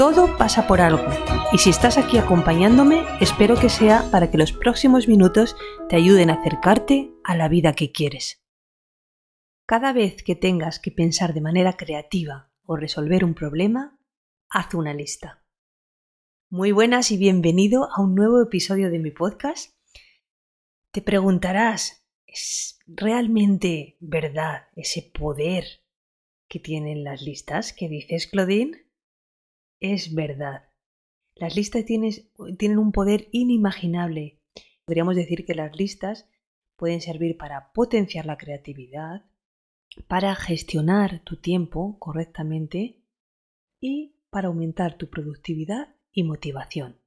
Todo pasa por algo y si estás aquí acompañándome, espero que sea para que los próximos minutos te ayuden a acercarte a la vida que quieres. Cada vez que tengas que pensar de manera creativa o resolver un problema, haz una lista. Muy buenas y bienvenido a un nuevo episodio de mi podcast. Te preguntarás, ¿es realmente verdad ese poder que tienen las listas que dices, Claudine? Es verdad. Las listas tienen un poder inimaginable. Podríamos decir que las listas pueden servir para potenciar la creatividad, para gestionar tu tiempo correctamente y para aumentar tu productividad y motivación.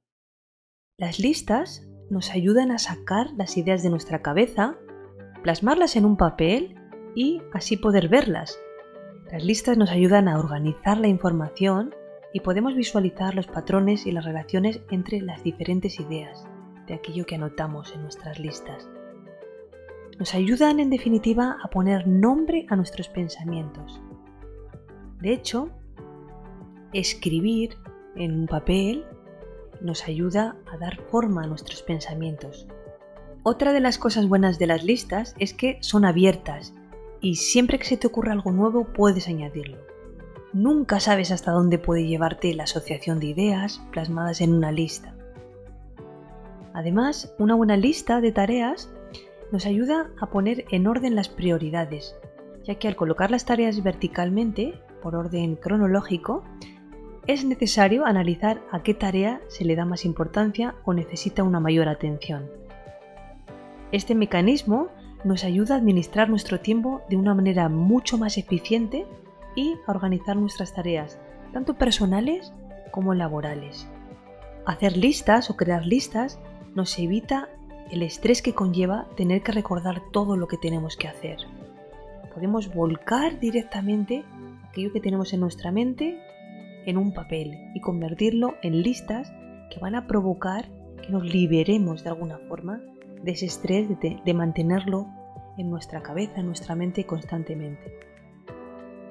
Las listas nos ayudan a sacar las ideas de nuestra cabeza, plasmarlas en un papel y así poder verlas. Las listas nos ayudan a organizar la información y podemos visualizar los patrones y las relaciones entre las diferentes ideas de aquello que anotamos en nuestras listas. Nos ayudan en definitiva a poner nombre a nuestros pensamientos. De hecho, escribir en un papel nos ayuda a dar forma a nuestros pensamientos. Otra de las cosas buenas de las listas es que son abiertas y siempre que se te ocurra algo nuevo puedes añadirlo. Nunca sabes hasta dónde puede llevarte la asociación de ideas plasmadas en una lista. Además, una buena lista de tareas nos ayuda a poner en orden las prioridades, ya que al colocar las tareas verticalmente, por orden cronológico, es necesario analizar a qué tarea se le da más importancia o necesita una mayor atención. Este mecanismo nos ayuda a administrar nuestro tiempo de una manera mucho más eficiente y a organizar nuestras tareas, tanto personales como laborales. Hacer listas o crear listas nos evita el estrés que conlleva tener que recordar todo lo que tenemos que hacer. Podemos volcar directamente aquello que tenemos en nuestra mente en un papel y convertirlo en listas que van a provocar que nos liberemos de alguna forma de ese estrés de, mantenerlo en nuestra cabeza, en nuestra mente constantemente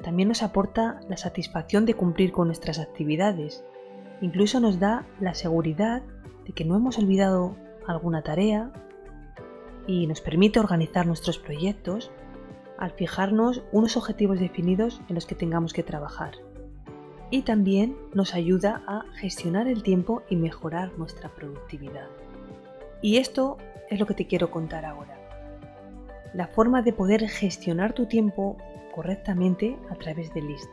también nos aporta la satisfacción de cumplir con nuestras actividades. Incluso nos da la seguridad de que no hemos olvidado alguna tarea y nos permite organizar nuestros proyectos al fijarnos unos objetivos definidos en los que tengamos que trabajar. Y también nos ayuda a gestionar el tiempo y mejorar nuestra productividad. Y esto es lo que te quiero contar ahora. La forma de poder gestionar tu tiempo correctamente a través de list.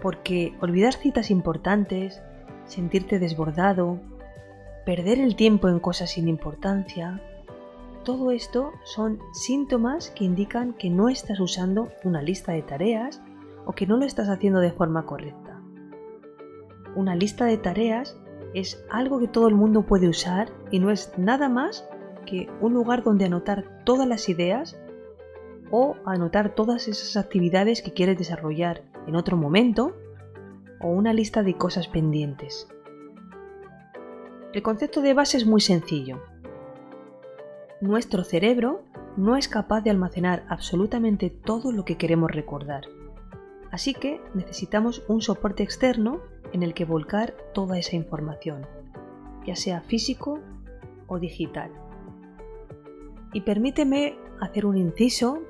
Porque olvidar citas importantes, sentirte desbordado, perder el tiempo en cosas sin importancia, todo esto son síntomas que indican que no estás usando una lista de tareas o que no lo estás haciendo de forma correcta. Una lista de tareas es algo que todo el mundo puede usar y no es nada más que un lugar donde anotar todas las ideas o anotar todas esas actividades que quieres desarrollar en otro momento o una lista de cosas pendientes. El concepto de base es muy sencillo. Nuestro cerebro no es capaz de almacenar absolutamente todo lo que queremos recordar. Así que necesitamos un soporte externo en el que volcar toda esa información, ya sea físico o digital. Y permíteme hacer un inciso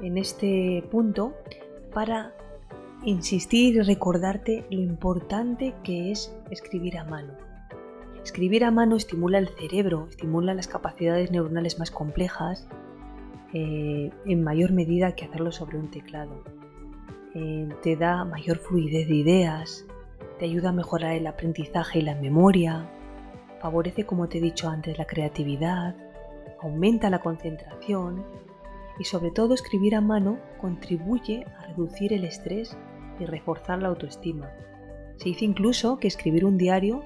en este punto para insistir y recordarte lo importante que es escribir a mano. Escribir a mano estimula el cerebro, estimula las capacidades neuronales más complejas eh, en mayor medida que hacerlo sobre un teclado. Eh, te da mayor fluidez de ideas, te ayuda a mejorar el aprendizaje y la memoria, favorece, como te he dicho antes, la creatividad, aumenta la concentración y sobre todo escribir a mano contribuye a reducir el estrés y reforzar la autoestima. Se dice incluso que escribir un diario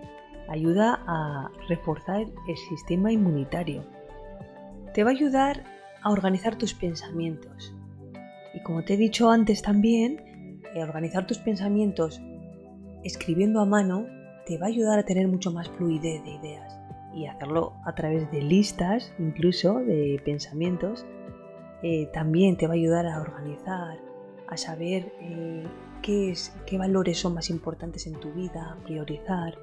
ayuda a reforzar el sistema inmunitario. te va a ayudar a organizar tus pensamientos. Y como te he dicho antes también, eh, organizar tus pensamientos escribiendo a mano te va a ayudar a tener mucho más fluidez de ideas y hacerlo a través de listas, incluso de pensamientos, eh, también te va a ayudar a organizar, a saber eh, qué, es, qué valores son más importantes en tu vida, priorizar.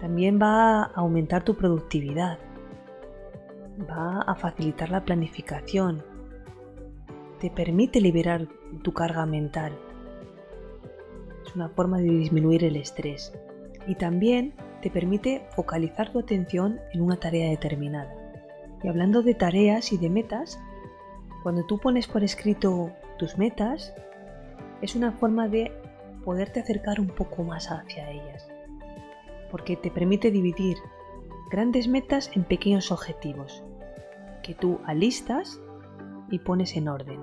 También va a aumentar tu productividad, va a facilitar la planificación, te permite liberar tu carga mental. Es una forma de disminuir el estrés y también te permite focalizar tu atención en una tarea determinada. Y hablando de tareas y de metas, cuando tú pones por escrito tus metas, es una forma de poderte acercar un poco más hacia ellas, porque te permite dividir grandes metas en pequeños objetivos, que tú alistas y pones en orden.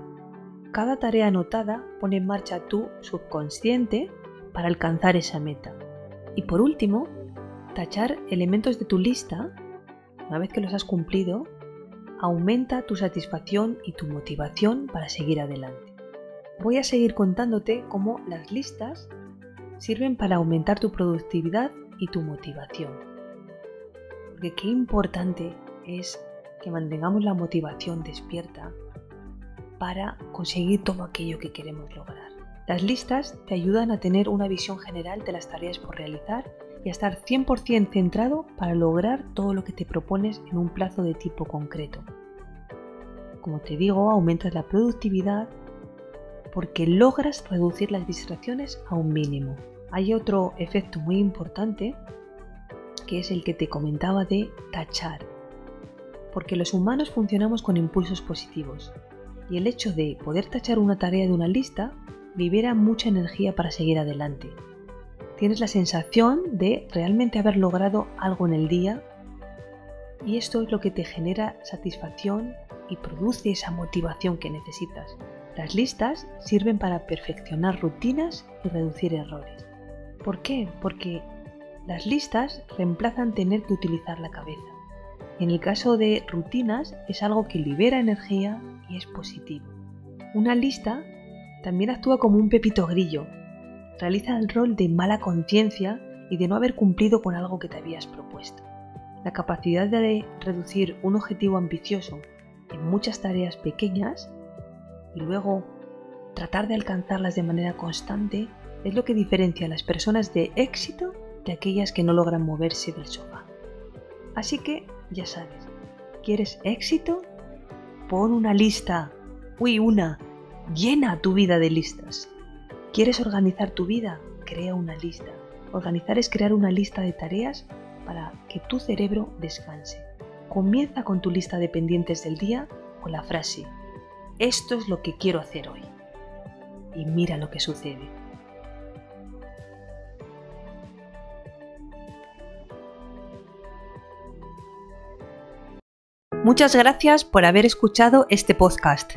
Cada tarea anotada pone en marcha tu subconsciente para alcanzar esa meta. Y por último, tachar elementos de tu lista, una vez que los has cumplido, aumenta tu satisfacción y tu motivación para seguir adelante. Voy a seguir contándote cómo las listas sirven para aumentar tu productividad y tu motivación. Porque qué importante es que mantengamos la motivación despierta para conseguir todo aquello que queremos lograr. Las listas te ayudan a tener una visión general de las tareas por realizar y a estar 100% centrado para lograr todo lo que te propones en un plazo de tipo concreto. Como te digo, aumentas la productividad porque logras reducir las distracciones a un mínimo. Hay otro efecto muy importante que es el que te comentaba de tachar. Porque los humanos funcionamos con impulsos positivos y el hecho de poder tachar una tarea de una lista libera mucha energía para seguir adelante. Tienes la sensación de realmente haber logrado algo en el día y esto es lo que te genera satisfacción y produce esa motivación que necesitas. Las listas sirven para perfeccionar rutinas y reducir errores. ¿Por qué? Porque las listas reemplazan tener que utilizar la cabeza. En el caso de rutinas es algo que libera energía y es positivo. Una lista también actúa como un pepito grillo. Realiza el rol de mala conciencia y de no haber cumplido con algo que te habías propuesto. La capacidad de reducir un objetivo ambicioso en muchas tareas pequeñas y luego tratar de alcanzarlas de manera constante es lo que diferencia a las personas de éxito de aquellas que no logran moverse del sofá. Así que ya sabes, ¿quieres éxito? Pon una lista, uy, una, llena tu vida de listas. ¿Quieres organizar tu vida? Crea una lista. Organizar es crear una lista de tareas para que tu cerebro descanse. Comienza con tu lista de pendientes del día con la frase, esto es lo que quiero hacer hoy. Y mira lo que sucede. Muchas gracias por haber escuchado este podcast.